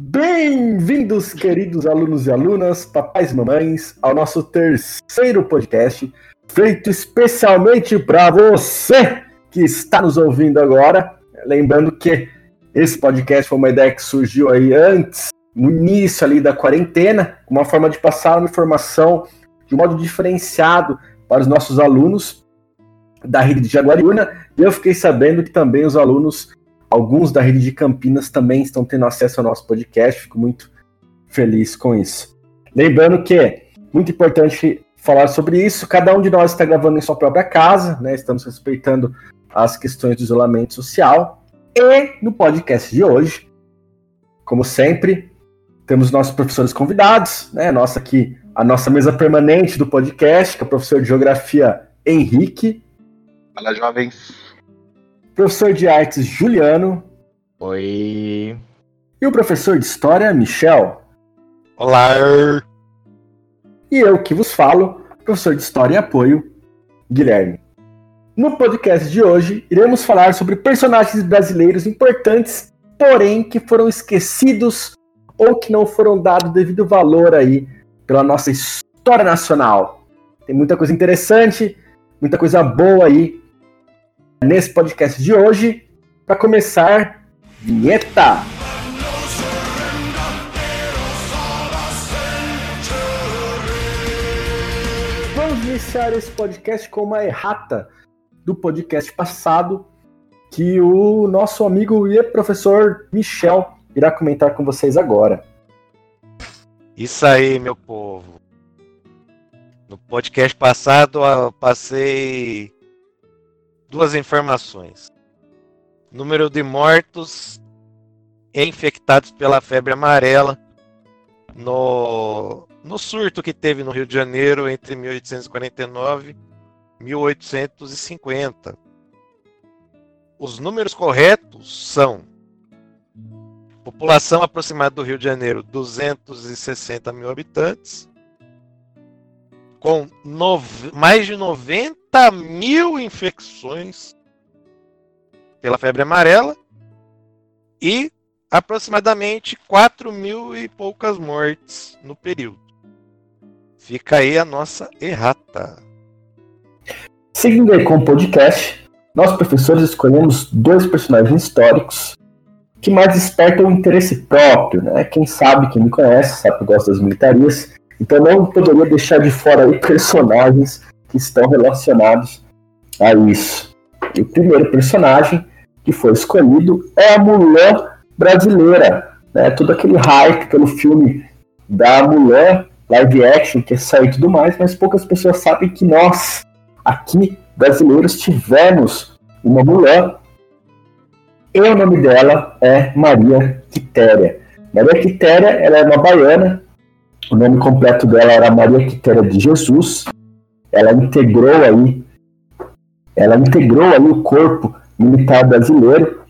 Bem-vindos, queridos alunos e alunas, papais e mamães, ao nosso terceiro podcast, feito especialmente para você que está nos ouvindo agora. Lembrando que esse podcast foi uma ideia que surgiu aí antes, no início ali da quarentena, uma forma de passar uma informação de modo diferenciado para os nossos alunos da rede de Jaguariúna. E eu fiquei sabendo que também os alunos, alguns da rede de Campinas, também estão tendo acesso ao nosso podcast. Fico muito feliz com isso. Lembrando que é muito importante falar sobre isso. Cada um de nós está gravando em sua própria casa, né? Estamos respeitando as questões do isolamento social. E no podcast de hoje, como sempre, temos nossos professores convidados, né? Nossa aqui, a nossa mesa permanente do podcast, que é o professor de Geografia Henrique. Fala, jovens. Professor de Artes Juliano. Oi. E o professor de História Michel. Olá. E eu que vos falo, professor de História e Apoio, Guilherme. No podcast de hoje, iremos falar sobre personagens brasileiros importantes, porém que foram esquecidos ou que não foram dados devido valor aí pela nossa história nacional. Tem muita coisa interessante, muita coisa boa aí nesse podcast de hoje. Para começar, vinheta! Vamos iniciar esse podcast com uma errata do podcast passado que o nosso amigo e professor Michel irá comentar com vocês agora. Isso aí, meu povo. No podcast passado eu passei duas informações. Número de mortos infectados pela febre amarela no, no surto que teve no Rio de Janeiro entre 1849 e 1850. Os números corretos são população aproximada do Rio de Janeiro, 260 mil habitantes, com mais de 90 mil infecções pela febre amarela e aproximadamente 4 mil e poucas mortes no período. Fica aí a nossa errata. Seguindo aí com o podcast, nós professores escolhemos dois personagens históricos que mais despertam o interesse próprio, né? Quem sabe, quem me conhece, sabe que eu gosto das militarias, então não poderia deixar de fora aí personagens que estão relacionados a isso. E o primeiro personagem que foi escolhido é a Mulan brasileira, né? Todo aquele hype pelo filme da Mulan live action que saiu e tudo mais, mas poucas pessoas sabem que nós aqui brasileiros tivemos uma Mulan e o nome dela é Maria Quitéria. Maria Quitéria ela é uma baiana, o nome completo dela era Maria Quitéria de Jesus. Ela integrou aí, ela integrou aí o corpo militar brasileiro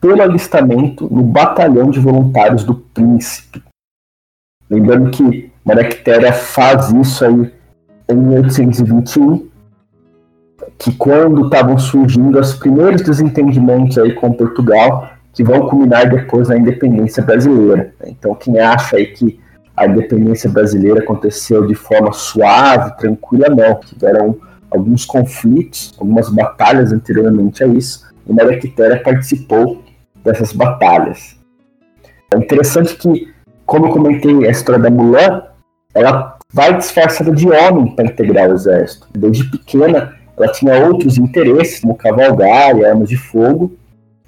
pelo alistamento no Batalhão de Voluntários do Príncipe. Lembrando que Maria Quitéria faz isso aí em 1821 que quando estavam surgindo os primeiros desentendimentos aí com Portugal, que vão culminar depois na independência brasileira. Então, quem acha aí que a independência brasileira aconteceu de forma suave, tranquila, não. Tiveram alguns conflitos, algumas batalhas anteriormente a isso, e Maria Quitéria participou dessas batalhas. É interessante que, como eu comentei a história da Mulan, ela vai disfarçada de homem para integrar o exército. Desde pequena, ela tinha outros interesses, como cavalgar e armas de fogo.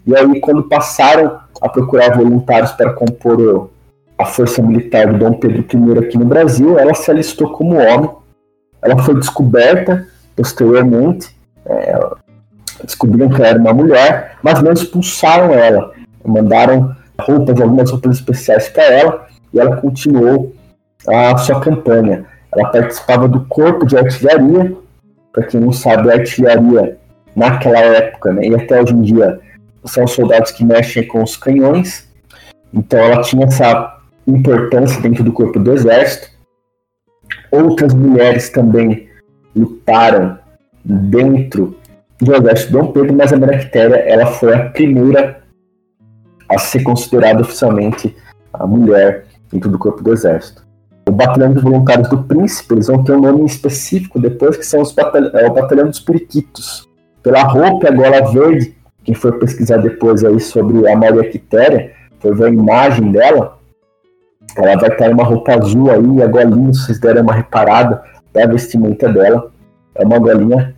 E aí, quando passaram a procurar voluntários para compor a força militar do Dom Pedro I aqui no Brasil, ela se alistou como homem. Ela foi descoberta posteriormente, é, descobriram que ela era uma mulher, mas não expulsaram ela. Mandaram roupas, algumas roupas especiais para ela, e ela continuou a sua campanha. Ela participava do corpo de artilharia para quem não sabe, a artilharia naquela época, né, e até hoje em dia, são soldados que mexem com os canhões. Então ela tinha essa importância dentro do corpo do exército. Outras mulheres também lutaram dentro do exército Dom Pedro, mas a Bractéria ela foi a primeira a ser considerada oficialmente a mulher dentro do corpo do exército. O Batalhão dos Voluntários do Príncipe, eles vão ter um nome específico depois, que são os batalhão, é o Batalhão dos Periquitos. Pela roupa e a gola verde, quem for pesquisar depois aí sobre a Maria Quitéria, for ver a imagem dela, ela vai estar em uma roupa azul aí, a golinha, se vocês derem uma reparada, é a vestimenta dela, é uma golinha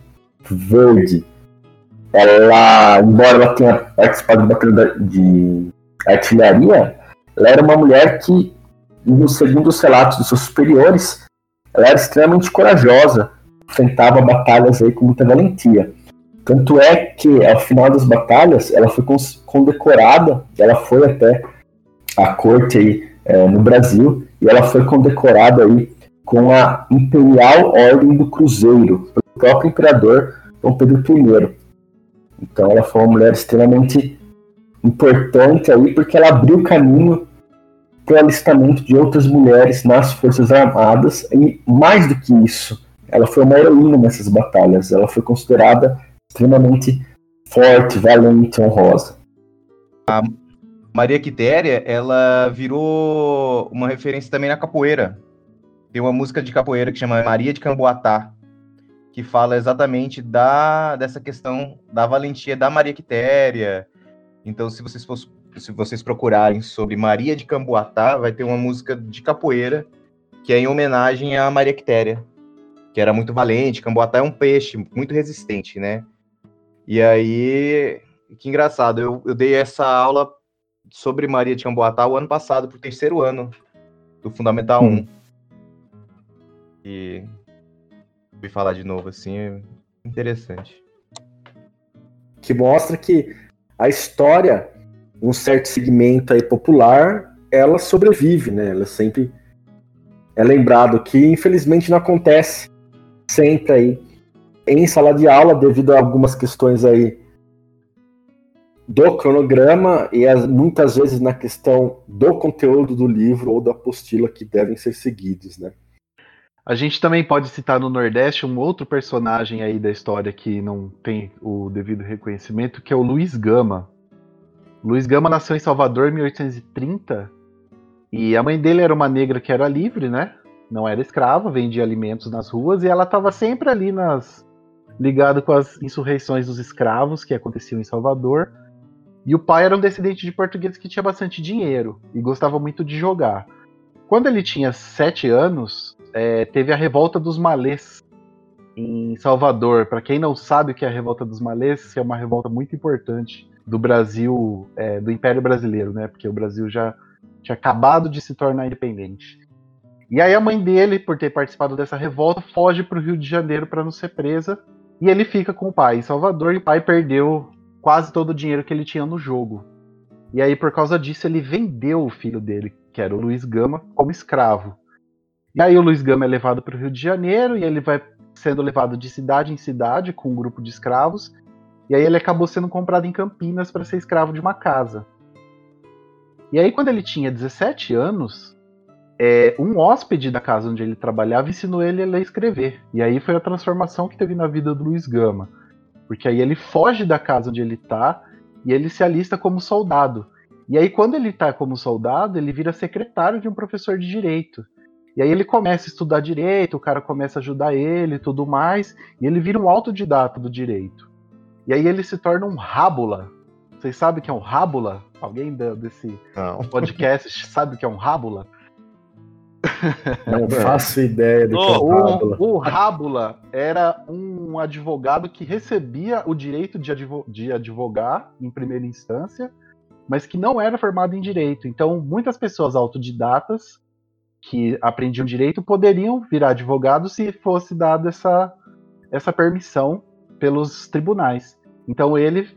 verde. Ela, embora ela tenha participado de batalha de artilharia, ela era uma mulher que, segundo os relatos dos seus superiores, ela era extremamente corajosa, enfrentava batalhas aí com muita valentia. Tanto é que, ao final das batalhas, ela foi condecorada, ela foi até a corte aí, é, no Brasil, e ela foi condecorada aí com a Imperial Ordem do Cruzeiro, pelo próprio imperador Dom Pedro I. Então ela foi uma mulher extremamente importante aí, porque ela abriu caminho para o alistamento de outras mulheres nas Forças Armadas, e mais do que isso, ela foi uma heroína nessas batalhas, ela foi considerada extremamente forte, valente, honrosa. A Maria Quitéria, ela virou uma referência também na capoeira. Tem uma música de capoeira que chama Maria de Camboatá, que fala exatamente da dessa questão da valentia da Maria Quitéria. Então, se vocês fossem, se vocês procurarem sobre Maria de Camboatá, vai ter uma música de capoeira que é em homenagem a Maria Quitéria, que era muito valente. Camboatá é um peixe muito resistente, né? E aí, que engraçado, eu, eu dei essa aula sobre Maria de Camboatá o ano passado, pro terceiro ano do Fundamental 1. Hum. E vi falar de novo assim, é interessante. Que mostra que a história, um certo segmento aí popular, ela sobrevive, né? Ela sempre é lembrado que infelizmente não acontece sempre aí em sala de aula devido a algumas questões aí do cronograma e as, muitas vezes na questão do conteúdo do livro ou da apostila que devem ser seguidos, né? A gente também pode citar no Nordeste um outro personagem aí da história que não tem o devido reconhecimento, que é o Luiz Gama. Luiz Gama nasceu em Salvador em 1830 e a mãe dele era uma negra que era livre, né? Não era escrava, vendia alimentos nas ruas e ela estava sempre ali nas ligado com as insurreições dos escravos que aconteciam em Salvador. E o pai era um descendente de portugueses que tinha bastante dinheiro e gostava muito de jogar. Quando ele tinha sete anos, é, teve a revolta dos malês em Salvador. Para quem não sabe o que é a revolta dos malês, é uma revolta muito importante do Brasil, é, do Império Brasileiro, né? Porque o Brasil já tinha acabado de se tornar independente. E aí a mãe dele, por ter participado dessa revolta, foge para o Rio de Janeiro para não ser presa. E ele fica com o pai em Salvador e o pai perdeu quase todo o dinheiro que ele tinha no jogo. E aí, por causa disso, ele vendeu o filho dele, que era o Luiz Gama, como escravo. E aí o Luiz Gama é levado para o Rio de Janeiro e ele vai sendo levado de cidade em cidade com um grupo de escravos. E aí ele acabou sendo comprado em Campinas para ser escravo de uma casa. E aí quando ele tinha 17 anos, é, um hóspede da casa onde ele trabalhava ensinou ele a ler e escrever. E aí foi a transformação que teve na vida do Luiz Gama. Porque aí ele foge da casa onde ele está e ele se alista como soldado. E aí, quando ele está como soldado, ele vira secretário de um professor de direito. E aí ele começa a estudar direito, o cara começa a ajudar ele e tudo mais, e ele vira um autodidata do direito. E aí ele se torna um rábula. Vocês sabem o que é um rábula? Alguém desse Não. podcast sabe o que é um rábula? Não faço ideia do que é rábula. O, o rábula era um advogado que recebia o direito de, advo de advogar em primeira instância, mas que não era formado em direito. Então, muitas pessoas autodidatas que aprendiam direito poderiam virar advogados se fosse dada essa, essa permissão pelos tribunais. Então ele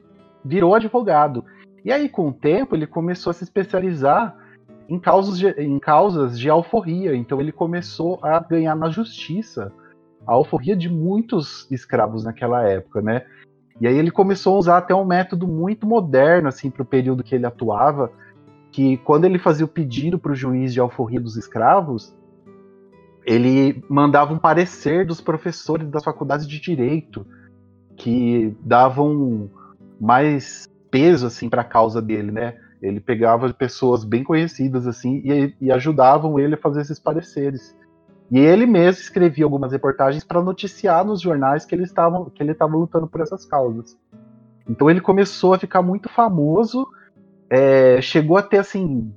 virou advogado. E aí, com o tempo, ele começou a se especializar em causas de, em causas de alforria. Então ele começou a ganhar na justiça a alforria de muitos escravos naquela época, né? E aí ele começou a usar até um método muito moderno assim para o período que ele atuava, que quando ele fazia o pedido para o juiz de alforria dos escravos, ele mandava um parecer dos professores das faculdades de direito que davam mais peso assim para a causa dele, né? Ele pegava pessoas bem conhecidas assim e, e ajudavam ele a fazer esses pareceres. E ele mesmo escrevia algumas reportagens para noticiar nos jornais que ele estava que ele estava lutando por essas causas. Então ele começou a ficar muito famoso, é, chegou a ter assim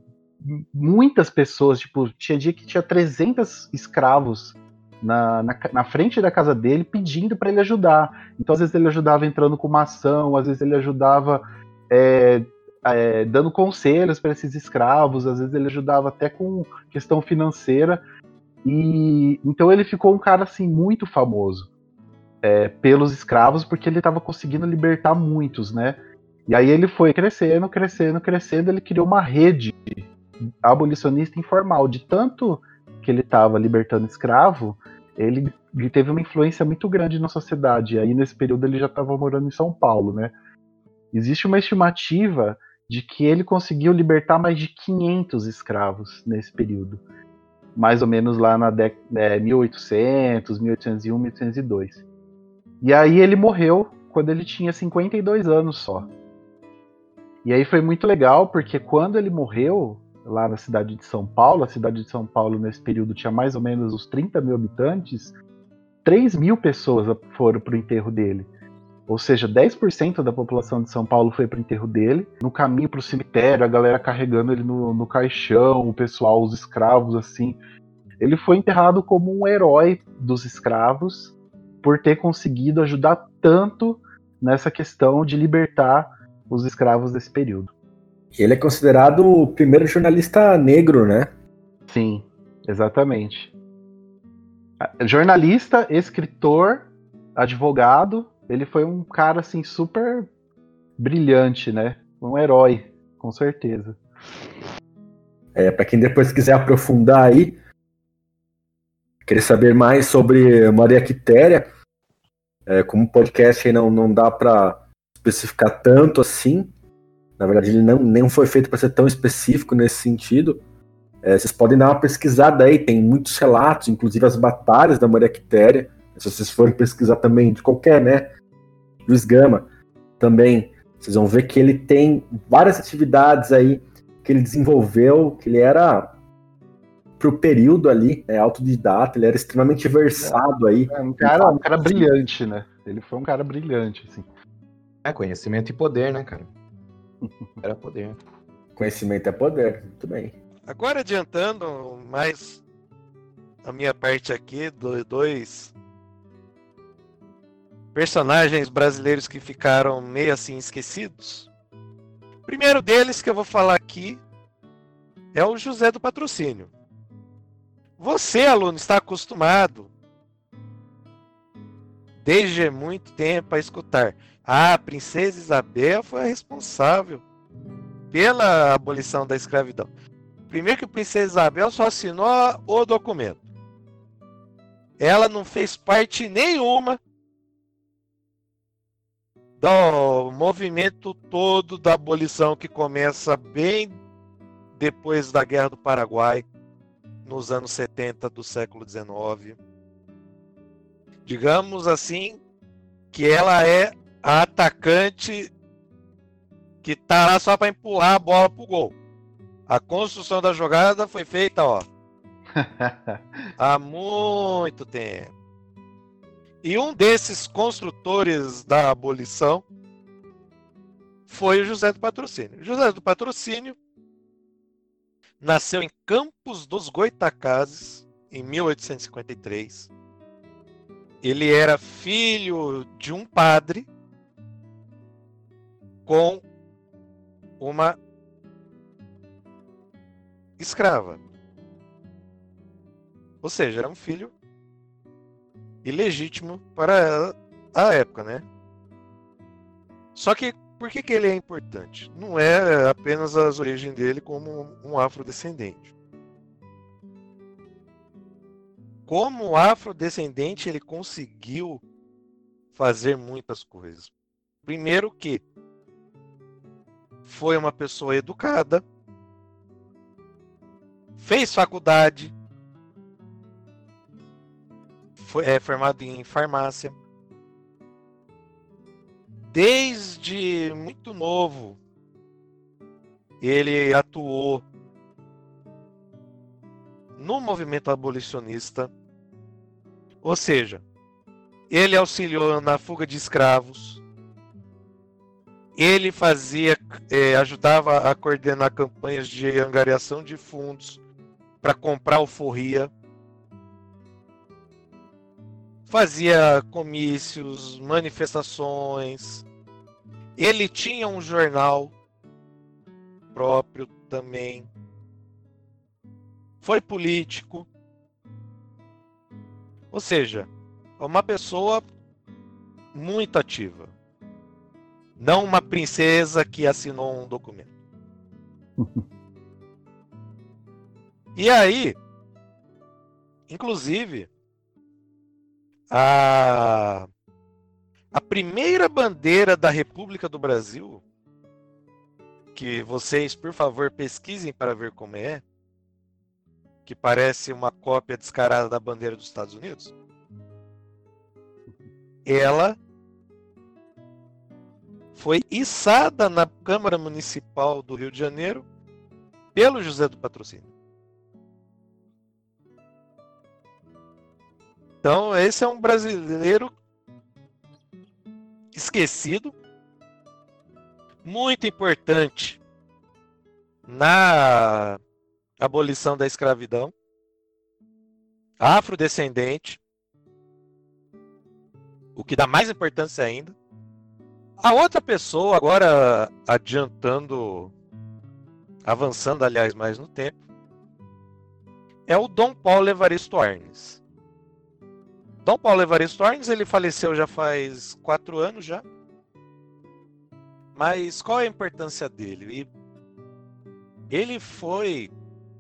muitas pessoas, tipo, tinha dia que tinha 300 escravos na, na, na, frente da casa dele pedindo para ele ajudar. Então, às vezes, ele ajudava entrando com uma ação, às vezes, ele ajudava é, é, dando conselhos para esses escravos, às vezes, ele ajudava até com questão financeira. E então ele ficou um cara assim muito famoso é, pelos escravos porque ele estava conseguindo libertar muitos, né? E aí ele foi crescendo, crescendo, crescendo, ele criou uma rede abolicionista informal de tanto que ele estava libertando escravo, ele, ele, teve uma influência muito grande na sociedade. E aí nesse período ele já estava morando em São Paulo, né? Existe uma estimativa de que ele conseguiu libertar mais de 500 escravos nesse período mais ou menos lá na década é, 1800, 1801, 1802. E aí ele morreu quando ele tinha 52 anos só. E aí foi muito legal, porque quando ele morreu, lá na cidade de São Paulo, a cidade de São Paulo nesse período tinha mais ou menos uns 30 mil habitantes, 3 mil pessoas foram para o enterro dele. Ou seja, 10% da população de São Paulo foi para o enterro dele. No caminho para o cemitério, a galera carregando ele no, no caixão, o pessoal, os escravos, assim. Ele foi enterrado como um herói dos escravos por ter conseguido ajudar tanto nessa questão de libertar os escravos desse período. Ele é considerado o primeiro jornalista negro, né? Sim, exatamente. Jornalista, escritor, advogado ele foi um cara assim super brilhante, né? Um herói, com certeza. É, para quem depois quiser aprofundar aí, querer saber mais sobre Maria Quitéria, é, como podcast não, não dá para especificar tanto assim. Na verdade, ele não, nem foi feito para ser tão específico nesse sentido. É, vocês podem dar uma pesquisada aí, tem muitos relatos, inclusive as batalhas da Maria Quitéria. Se vocês forem pesquisar também de qualquer, né? Luiz Gama também, vocês vão ver que ele tem várias atividades aí que ele desenvolveu, que ele era pro período ali, é autodidata, ele era extremamente versado aí. É, um cara, um cara brilhante, né? Ele foi um cara brilhante, assim. É, conhecimento e poder, né, cara? Era poder. Conhecimento é poder, muito bem. Agora adiantando mais a minha parte aqui, dois personagens brasileiros que ficaram meio assim esquecidos. O primeiro deles que eu vou falar aqui é o José do Patrocínio. Você, aluno, está acostumado desde muito tempo a escutar. Ah, a princesa Isabel foi a responsável pela abolição da escravidão. Primeiro que a princesa Isabel só assinou o documento. Ela não fez parte nenhuma do movimento todo da abolição que começa bem depois da Guerra do Paraguai, nos anos 70 do século XIX. Digamos assim que ela é a atacante que está lá só para empurrar a bola pro gol. A construção da jogada foi feita, ó, há muito tempo. E um desses construtores da abolição foi o José do Patrocínio. José do Patrocínio nasceu em Campos dos Goitacazes em 1853. Ele era filho de um padre com uma escrava. Ou seja, era um filho ilegítimo para a época, né? Só que por que, que ele é importante? Não é apenas as origens dele como um afrodescendente. Como afrodescendente, ele conseguiu fazer muitas coisas. Primeiro que foi uma pessoa educada, fez faculdade, foi é, formado em farmácia. Desde muito novo, ele atuou no movimento abolicionista, ou seja, ele auxiliou na fuga de escravos, ele fazia, é, ajudava a coordenar campanhas de angariação de fundos para comprar alforria, fazia comícios, manifestações. Ele tinha um jornal próprio também. Foi político. Ou seja, é uma pessoa muito ativa. Não uma princesa que assinou um documento. e aí, inclusive, a, a primeira bandeira da República do Brasil, que vocês, por favor, pesquisem para ver como é, que parece uma cópia descarada da bandeira dos Estados Unidos, ela foi içada na Câmara Municipal do Rio de Janeiro pelo José do Patrocínio. Então, esse é um brasileiro esquecido, muito importante na abolição da escravidão, afrodescendente, o que dá mais importância ainda. A outra pessoa, agora adiantando, avançando, aliás, mais no tempo, é o Dom Paulo Evaristo Arnes. Dom Paulo Evaristo Arnes, ele faleceu já faz quatro anos já. Mas qual é a importância dele? Ele foi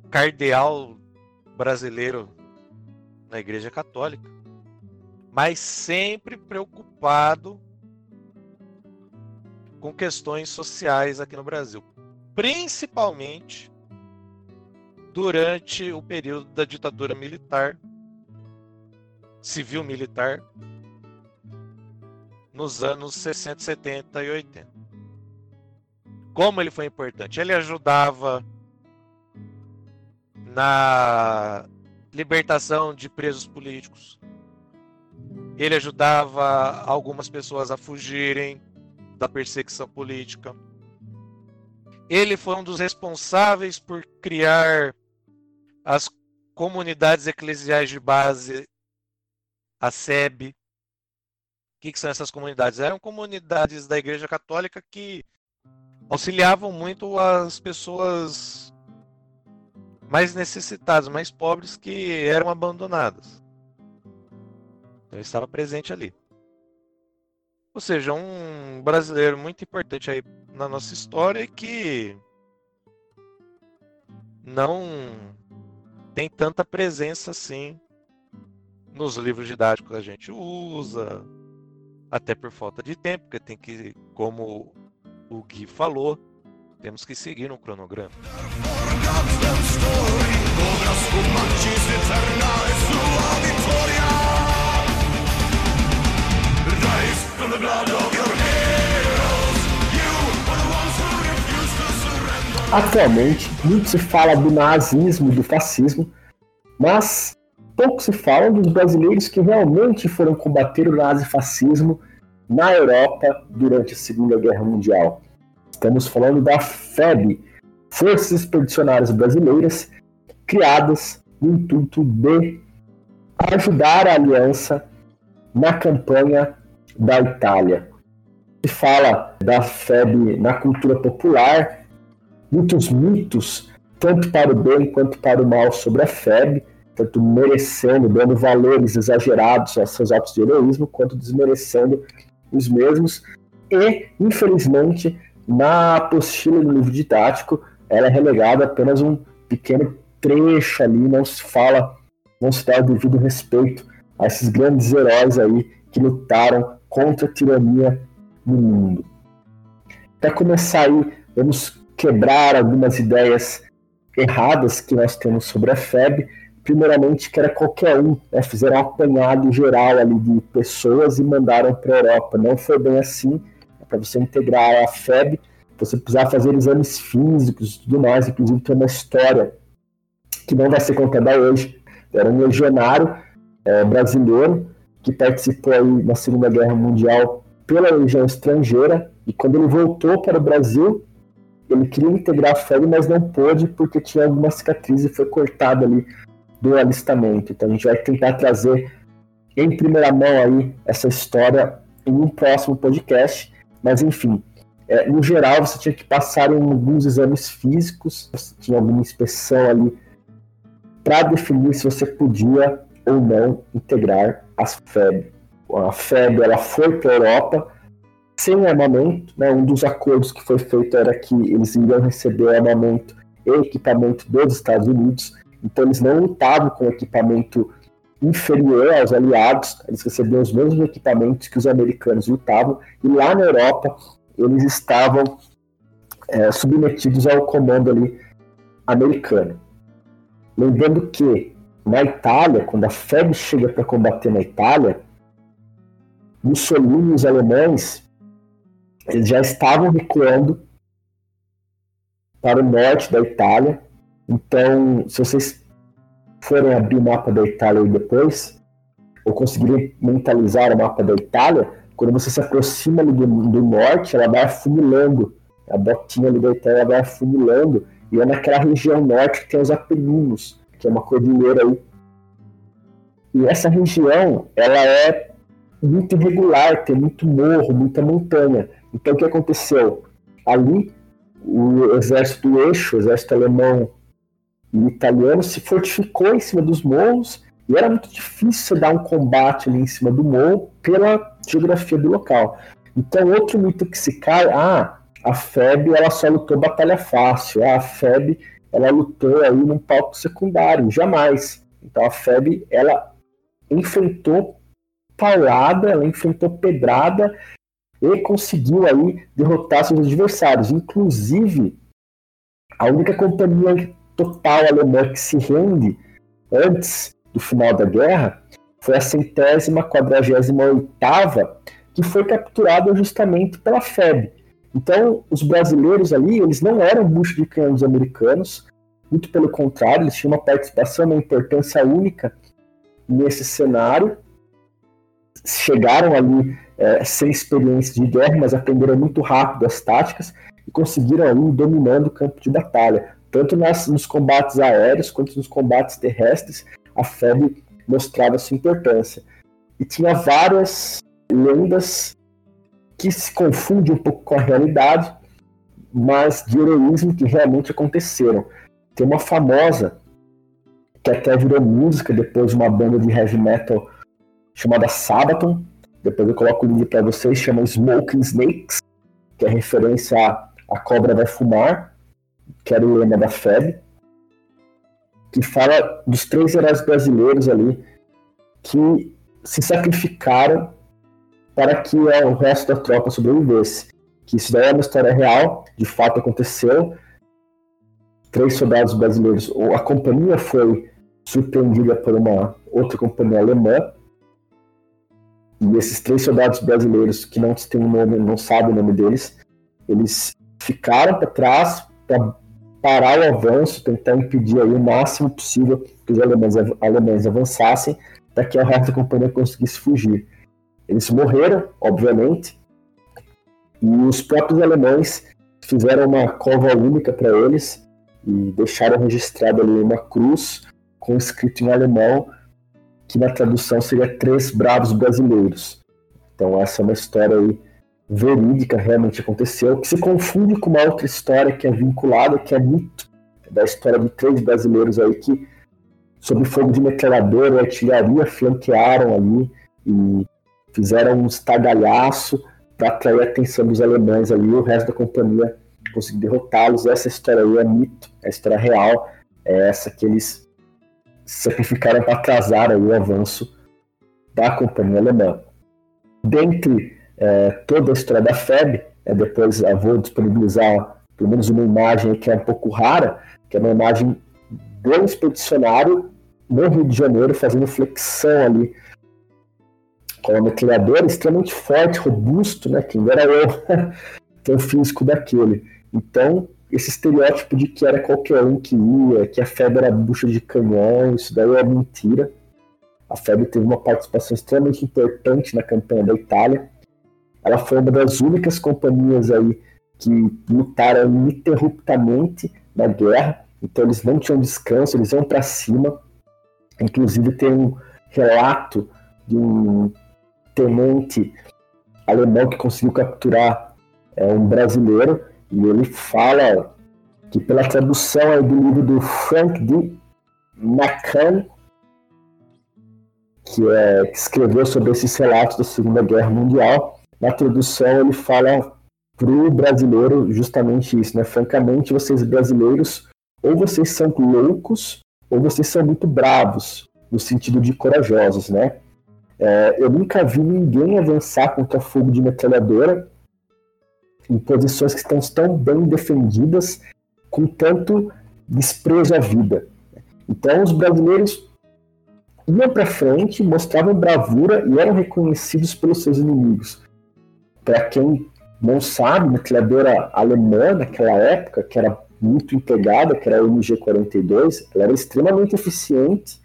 cardeal brasileiro na Igreja Católica, mas sempre preocupado com questões sociais aqui no Brasil, principalmente durante o período da ditadura militar, civil-militar, nos anos 60, 70 e 80. Como ele foi importante? Ele ajudava na libertação de presos políticos. Ele ajudava algumas pessoas a fugirem da perseguição política. Ele foi um dos responsáveis por criar as comunidades eclesiais de base, a SEB. O que, que são essas comunidades? Eram comunidades da Igreja Católica que auxiliavam muito as pessoas mais necessitadas, mais pobres que eram abandonadas. Então estava presente ali. Ou seja, um brasileiro muito importante aí na nossa história que não tem tanta presença assim nos livros didáticos a gente usa, até por falta de tempo, porque tem que, como o Gui falou, temos que seguir um cronograma. Atualmente, muito se fala do nazismo e do fascismo, mas pouco se fala dos brasileiros que realmente foram combater o nazifascismo na Europa durante a Segunda Guerra Mundial. Estamos falando da FEB, Forças Expedicionárias Brasileiras, criadas no intuito de ajudar a aliança na campanha da Itália. Se fala da FEB na cultura popular, muitos mitos, tanto para o bem quanto para o mal, sobre a FEB, tanto merecendo, dando valores exagerados aos seus atos de heroísmo, quanto desmerecendo os mesmos. E, infelizmente, na apostila do livro didático, ela é relegada apenas um pequeno trecho ali, não se fala, não se dá o devido respeito a esses grandes heróis aí que lutaram contra a tirania no mundo. Para começar aí, vamos quebrar algumas ideias erradas que nós temos sobre a FEB. Primeiramente, que era qualquer um, né? fizeram um apanhado geral ali de pessoas e mandaram para a Europa. Não foi bem assim. É para você integrar a FEB, você precisava fazer exames físicos e tudo mais, inclusive tem uma história que não vai ser contada hoje. Era um legionário é, brasileiro que participou aí na Segunda Guerra Mundial pela legião estrangeira e quando ele voltou para o Brasil, ele queria integrar a FEB, mas não pôde porque tinha alguma cicatriz e foi cortado ali do alistamento. Então a gente vai tentar trazer em primeira mão aí essa história em um próximo podcast. Mas enfim, é, no geral você tinha que passar em alguns exames físicos, tinha alguma inspeção ali para definir se você podia ou não integrar as FEB. A FEB ela foi para a Europa sem armamento, né? um dos acordos que foi feito era que eles iriam receber armamento e equipamento dos Estados Unidos, então eles não lutavam com equipamento inferior aos aliados, eles recebiam os mesmos equipamentos que os americanos lutavam, e lá na Europa eles estavam é, submetidos ao comando ali americano. Lembrando que na Itália, quando a FEB chega para combater na Itália, Mussolini e os alemães eles já estavam recuando para o norte da Itália. Então, se vocês forem abrir o mapa da Itália depois, ou conseguirem mentalizar o mapa da Itália, quando você se aproxima do, do norte, ela vai afunilando. A botinha ali da Itália vai afunilando. E é naquela região norte que tem os Apeninos, que é uma cordilheira aí. E essa região, ela é muito irregular, tem muito morro, muita montanha. Então o que aconteceu? Ali, o exército do eixo, o exército alemão e italiano, se fortificou em cima dos morros e era muito difícil dar um combate ali em cima do morro pela geografia do local. Então, outro mito que se cai, ah, a FEB ela só lutou batalha fácil, ah, a FEB ela lutou aí num palco secundário, jamais. Então a FEB ela enfrentou paulada, ela enfrentou pedrada e conseguiu aí derrotar seus adversários. Inclusive, a única companhia total alemã que se rende antes do final da guerra foi a centésima quadragésima oitava, que foi capturada justamente pela FEB. Então, os brasileiros ali, eles não eram bucho de canhão dos americanos, muito pelo contrário, eles tinham uma participação, uma importância única nesse cenário. Chegaram ali é, sem experiência de guerra, mas aprenderam muito rápido as táticas e conseguiram ali dominando o campo de batalha. Tanto nas, nos combates aéreos quanto nos combates terrestres, a FEB mostrava sua importância. E tinha várias lendas que se confundem um pouco com a realidade, mas de heroísmo que realmente aconteceram. Tem uma famosa que até virou música depois de uma banda de heavy metal chamada Sabaton, depois eu coloco o link para vocês, chama Smoking Snakes, que é referência a A Cobra Vai Fumar, que era o lema da FEB, que fala dos três heróis brasileiros ali que se sacrificaram para que o resto da tropa sobrevivesse. Que isso daí é uma história real, de fato aconteceu. Três soldados brasileiros, a companhia foi surpreendida por uma outra companhia alemã, e esses três soldados brasileiros que não têm nome, não sabem o nome deles, eles ficaram para trás para parar o avanço, tentar impedir aí o máximo possível que os alemães, alemães avançassem para que a da companhia conseguisse fugir. Eles morreram, obviamente, e os próprios alemães fizeram uma cova única para eles e deixaram registrado ali uma cruz com escrito em alemão que na tradução seria Três Bravos Brasileiros. Então essa é uma história aí verídica, realmente aconteceu, que se confunde com uma outra história que é vinculada, que é mito, da história de três brasileiros aí que, sob fogo de metralhadora e artilharia, flanquearam ali e fizeram um estardalhaço para atrair a atenção dos alemães ali, e o resto da companhia conseguiu derrotá-los. Essa história aí é mito, é a história real, é essa que eles sacrificaram para atrasar o avanço da companhia alemã. Dentre é, toda a história da FEB, é, depois eu vou disponibilizar pelo menos uma imagem que é um pouco rara, que é uma imagem do expedicionário no Rio de Janeiro fazendo flexão ali com uma metralhadora extremamente forte, robusto, né? Quem era eu tem o físico daquele. Então, esse estereótipo de que era qualquer um que ia, que a febre era bucha de canhão, isso daí é mentira. A febre teve uma participação extremamente importante na campanha da Itália. Ela foi uma das únicas companhias aí que lutaram ininterruptamente na guerra, então eles não tinham descanso, eles iam para cima. Inclusive tem um relato de um tenente alemão que conseguiu capturar é, um brasileiro e ele fala que pela tradução do livro do Frank D. McCann, que, é, que escreveu sobre esses relatos da Segunda Guerra Mundial, na tradução ele fala para o brasileiro justamente isso, né? Francamente, vocês brasileiros, ou vocês são loucos, ou vocês são muito bravos, no sentido de corajosos, né? É, eu nunca vi ninguém avançar contra fogo de metralhadora em posições que estão tão bem defendidas, com tanto desprezo à vida. Então, os brasileiros iam para frente, mostravam bravura e eram reconhecidos pelos seus inimigos. Para quem não sabe, metralhadora alemã naquela época, que era muito empregada, que era a MG-42, ela era extremamente eficiente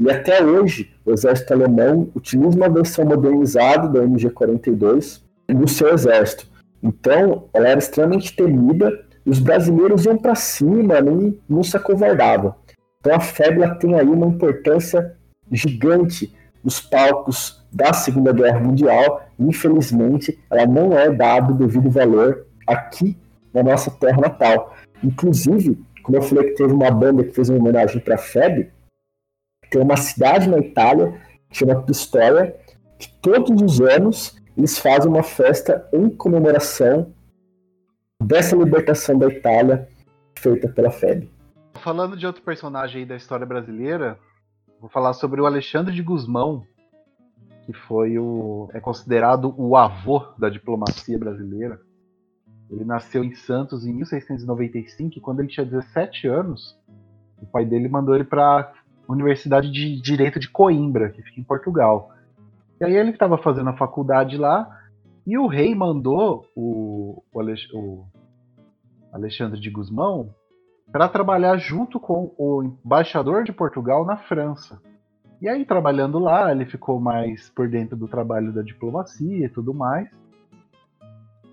e até hoje o exército alemão utiliza uma versão modernizada da MG-42 no seu exército. Então, ela era extremamente temida e os brasileiros iam para cima e não se acovardavam. Então, a FEB tem aí uma importância gigante nos palcos da Segunda Guerra Mundial. Infelizmente, ela não é dado devido valor aqui na nossa terra natal. Inclusive, como eu falei que teve uma banda que fez uma homenagem para FEB, tem uma cidade na Itália que chama Pistoia, que todos os anos eles fazem uma festa em comemoração dessa libertação da Itália feita pela FEB. Falando de outro personagem aí da história brasileira, vou falar sobre o Alexandre de Gusmão, que foi o é considerado o avô da diplomacia brasileira. Ele nasceu em Santos em 1695 e quando ele tinha 17 anos, o pai dele mandou ele para a Universidade de Direito de Coimbra, que fica em Portugal. E aí ele estava fazendo a faculdade lá e o rei mandou o, o, Alex, o Alexandre de Gusmão para trabalhar junto com o embaixador de Portugal na França. E aí, trabalhando lá, ele ficou mais por dentro do trabalho da diplomacia e tudo mais.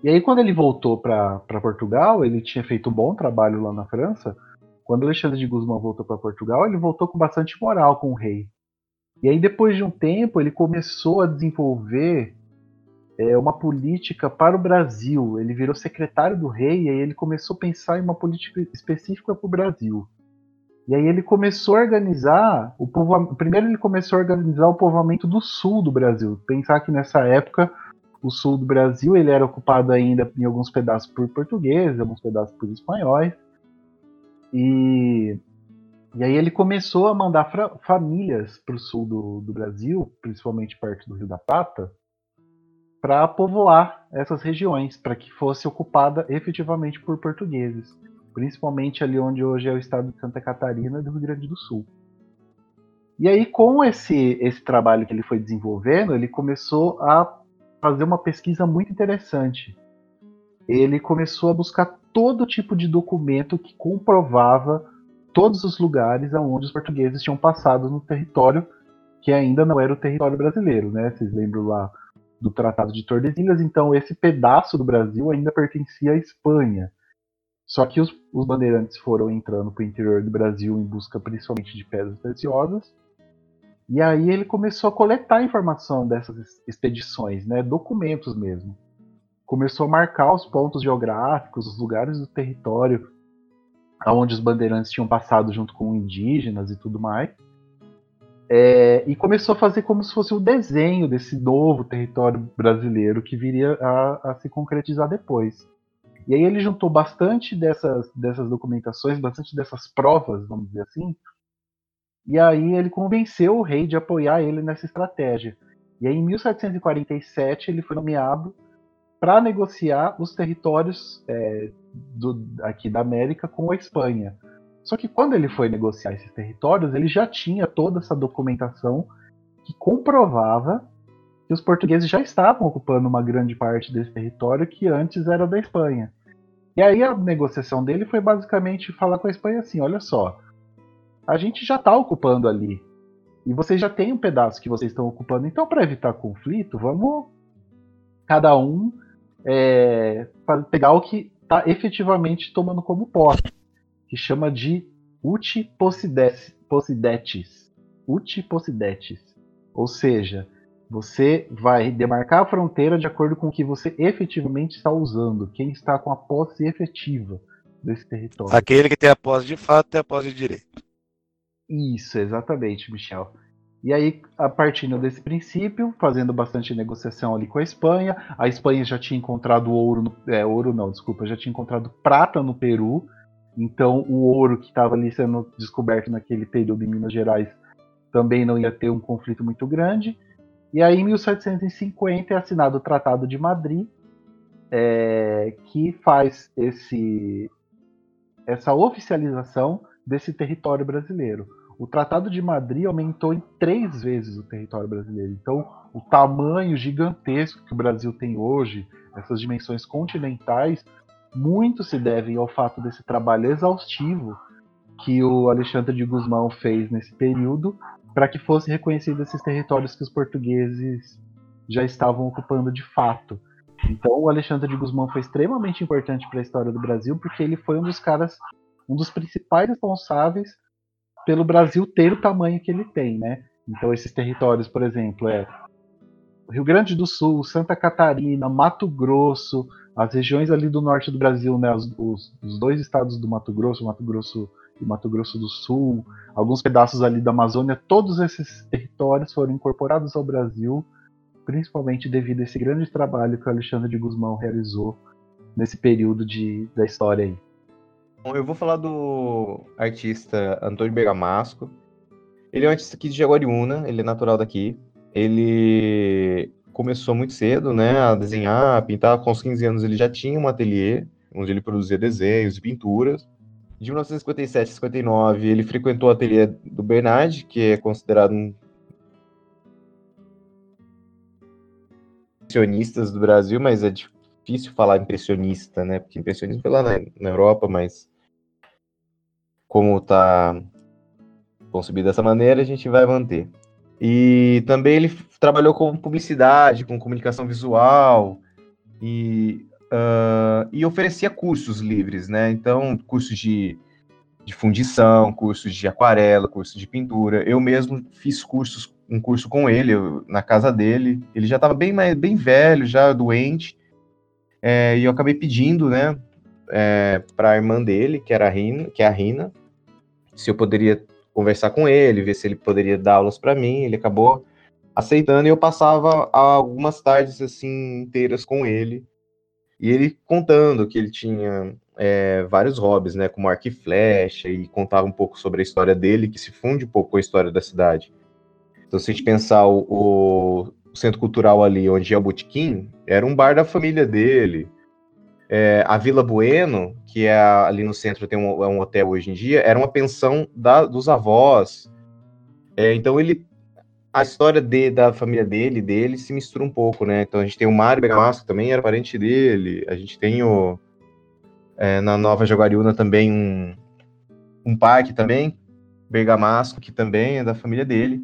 E aí, quando ele voltou para Portugal, ele tinha feito um bom trabalho lá na França. Quando Alexandre de Gusmão voltou para Portugal, ele voltou com bastante moral com o rei. E aí, depois de um tempo, ele começou a desenvolver é, uma política para o Brasil. Ele virou secretário do rei e aí ele começou a pensar em uma política específica para o Brasil. E aí ele começou a organizar o povo... primeiro ele começou a organizar o povoamento do sul do Brasil. Pensar que nessa época o sul do Brasil ele era ocupado ainda em alguns pedaços por portugueses, alguns pedaços por espanhóis. E e aí ele começou a mandar famílias para o sul do, do, Brasil, principalmente perto do Rio da Prata, para povoar essas regiões, para que fosse ocupada efetivamente por portugueses, principalmente ali onde hoje é o estado de Santa Catarina e do Rio Grande do Sul. E aí, com esse, esse trabalho que ele foi desenvolvendo, ele começou a fazer uma pesquisa muito interessante. Ele começou a buscar todo tipo de documento que comprovava todos os lugares aonde os portugueses tinham passado no território que ainda não era o território brasileiro, né? Vocês lembram lá do Tratado de Tordesilhas, então esse pedaço do Brasil ainda pertencia à Espanha. Só que os, os bandeirantes foram entrando para o interior do Brasil em busca principalmente de pedras preciosas. E aí ele começou a coletar informação dessas expedições, né, documentos mesmo. Começou a marcar os pontos geográficos, os lugares do território onde os bandeirantes tinham passado junto com indígenas e tudo mais. É, e começou a fazer como se fosse o desenho desse novo território brasileiro que viria a, a, se concretizar depois. E aí ele juntou bastante dessas, dessas documentações, bastante dessas provas, vamos dizer assim, e aí ele convenceu o rei de apoiar ele nessa estratégia. E aí em 1747 ele foi nomeado para negociar os territórios é, do, aqui da América com a Espanha. Só que quando ele foi negociar esses territórios, ele já tinha toda essa documentação que comprovava que os portugueses já estavam ocupando uma grande parte desse território que antes era da Espanha. E aí a negociação dele foi basicamente falar com a Espanha assim: olha só, a gente já está ocupando ali. E vocês já têm um pedaço que vocês estão ocupando. Então, para evitar conflito, vamos cada um é, pegar o que está efetivamente tomando como posse, que chama de uti possidetis. Uti possidetis. Ou seja, você vai demarcar a fronteira de acordo com o que você efetivamente está usando, quem está com a posse efetiva desse território. Aquele que tem a posse de fato tem a posse de direito. Isso, exatamente, Michel. E aí, a partir desse princípio, fazendo bastante negociação ali com a Espanha, a Espanha já tinha encontrado ouro, no, é, ouro não, desculpa, já tinha encontrado prata no Peru, então o ouro que estava ali sendo descoberto naquele período em Minas Gerais também não ia ter um conflito muito grande. E aí, em 1750, é assinado o Tratado de Madrid, é, que faz esse, essa oficialização desse território brasileiro. O Tratado de Madrid aumentou em três vezes o território brasileiro. Então, o tamanho gigantesco que o Brasil tem hoje, essas dimensões continentais, muito se devem ao fato desse trabalho exaustivo que o Alexandre de Guzmão fez nesse período para que fossem reconhecidos esses territórios que os portugueses já estavam ocupando de fato. Então, o Alexandre de Guzmão foi extremamente importante para a história do Brasil porque ele foi um dos caras, um dos principais responsáveis pelo Brasil ter o tamanho que ele tem, né? Então esses territórios, por exemplo, é Rio Grande do Sul, Santa Catarina, Mato Grosso, as regiões ali do norte do Brasil, né? Os, os, os dois estados do Mato Grosso, Mato Grosso e Mato Grosso do Sul, alguns pedaços ali da Amazônia, todos esses territórios foram incorporados ao Brasil, principalmente devido a esse grande trabalho que o Alexandre de Guzmão realizou nesse período de, da história aí. Eu vou falar do artista Antônio Bergamasco. Ele é um artista aqui de Jaguariúna, ele é natural daqui. Ele começou muito cedo, né, a desenhar, a pintar. Com os 15 anos ele já tinha um ateliê, onde ele produzia desenhos e pinturas. De 1957 a 59, ele frequentou o ateliê do Bernard, que é considerado um impressionistas do Brasil, mas é difícil falar impressionista, né? Porque impressionismo foi lá na, na Europa, mas como está concebido dessa maneira, a gente vai manter. E também ele trabalhou com publicidade, com comunicação visual e, uh, e oferecia cursos livres, né? Então, cursos de, de fundição, cursos de aquarela, cursos de pintura. Eu mesmo fiz cursos, um curso com ele, eu, na casa dele. Ele já estava bem, bem velho, já doente. É, e eu acabei pedindo, né, é, para a irmã dele, que era a Rina, que é a Rina, se eu poderia conversar com ele, ver se ele poderia dar aulas para mim. Ele acabou aceitando e eu passava algumas tardes assim inteiras com ele. E ele contando que ele tinha é, vários hobbies, né, como arco e flecha, e contava um pouco sobre a história dele, que se funde um pouco com a história da cidade. Então, se a gente pensar o, o centro cultural ali, onde é o Botequim, era um bar da família dele. É, a Vila Bueno, que é ali no centro, tem um, é um hotel hoje em dia, era uma pensão da, dos avós. É, então ele. A história de, da família dele dele se mistura um pouco, né? Então a gente tem o Mário Bergamasco, também era parente dele. A gente tem o. É, na Nova Jaguariúna também um, um parque também, Bergamasco, que também é da família dele.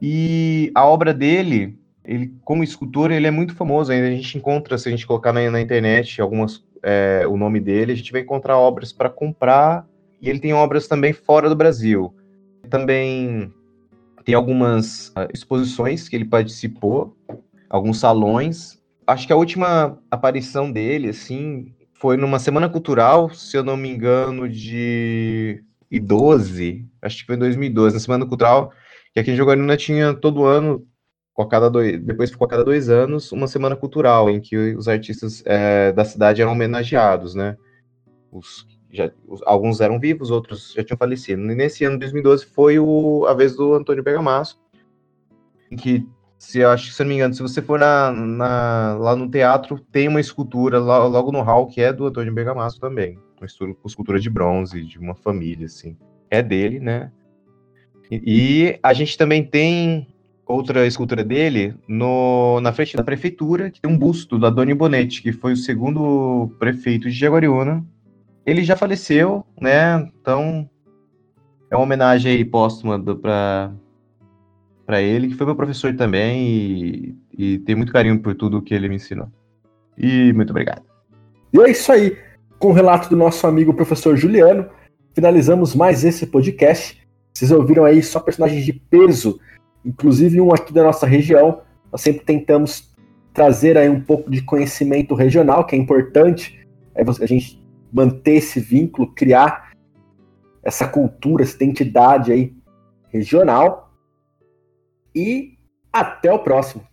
E a obra dele ele, como escultor, ele é muito famoso ainda. A gente encontra, se a gente colocar na, na internet algumas, é, o nome dele, a gente vai encontrar obras para comprar. E ele tem obras também fora do Brasil. Também tem algumas uh, exposições que ele participou, alguns salões. Acho que a última aparição dele, assim, foi numa semana cultural, se eu não me engano, de 2012. Acho que foi em 2012, na semana cultural, que aqui em Jogarina tinha todo ano a cada dois, depois ficou a cada dois anos uma semana cultural em que os artistas é, da cidade eram homenageados, né? Os, já, os, alguns eram vivos, outros já tinham falecido. E nesse ano de 2012 foi o, a vez do Antônio Bergamasso, em que, se eu acho, se não me engano, se você for na, na, lá no teatro, tem uma escultura lá, logo no hall que é do Antônio Bergamasso também, uma escultura de bronze de uma família, assim. É dele, né? E, e a gente também tem outra escultura dele no, na frente da prefeitura, que tem um busto da Doni Bonetti, que foi o segundo prefeito de Jaguariúna. Ele já faleceu, né? Então é uma homenagem aí póstuma para para ele, que foi meu professor também e, e tem muito carinho por tudo que ele me ensinou. E muito obrigado. E é isso aí. Com o relato do nosso amigo professor Juliano, finalizamos mais esse podcast. Vocês ouviram aí só personagens de peso, inclusive um aqui da nossa região. Nós sempre tentamos trazer aí um pouco de conhecimento regional, que é importante é a gente manter esse vínculo, criar essa cultura, essa identidade aí regional. E até o próximo.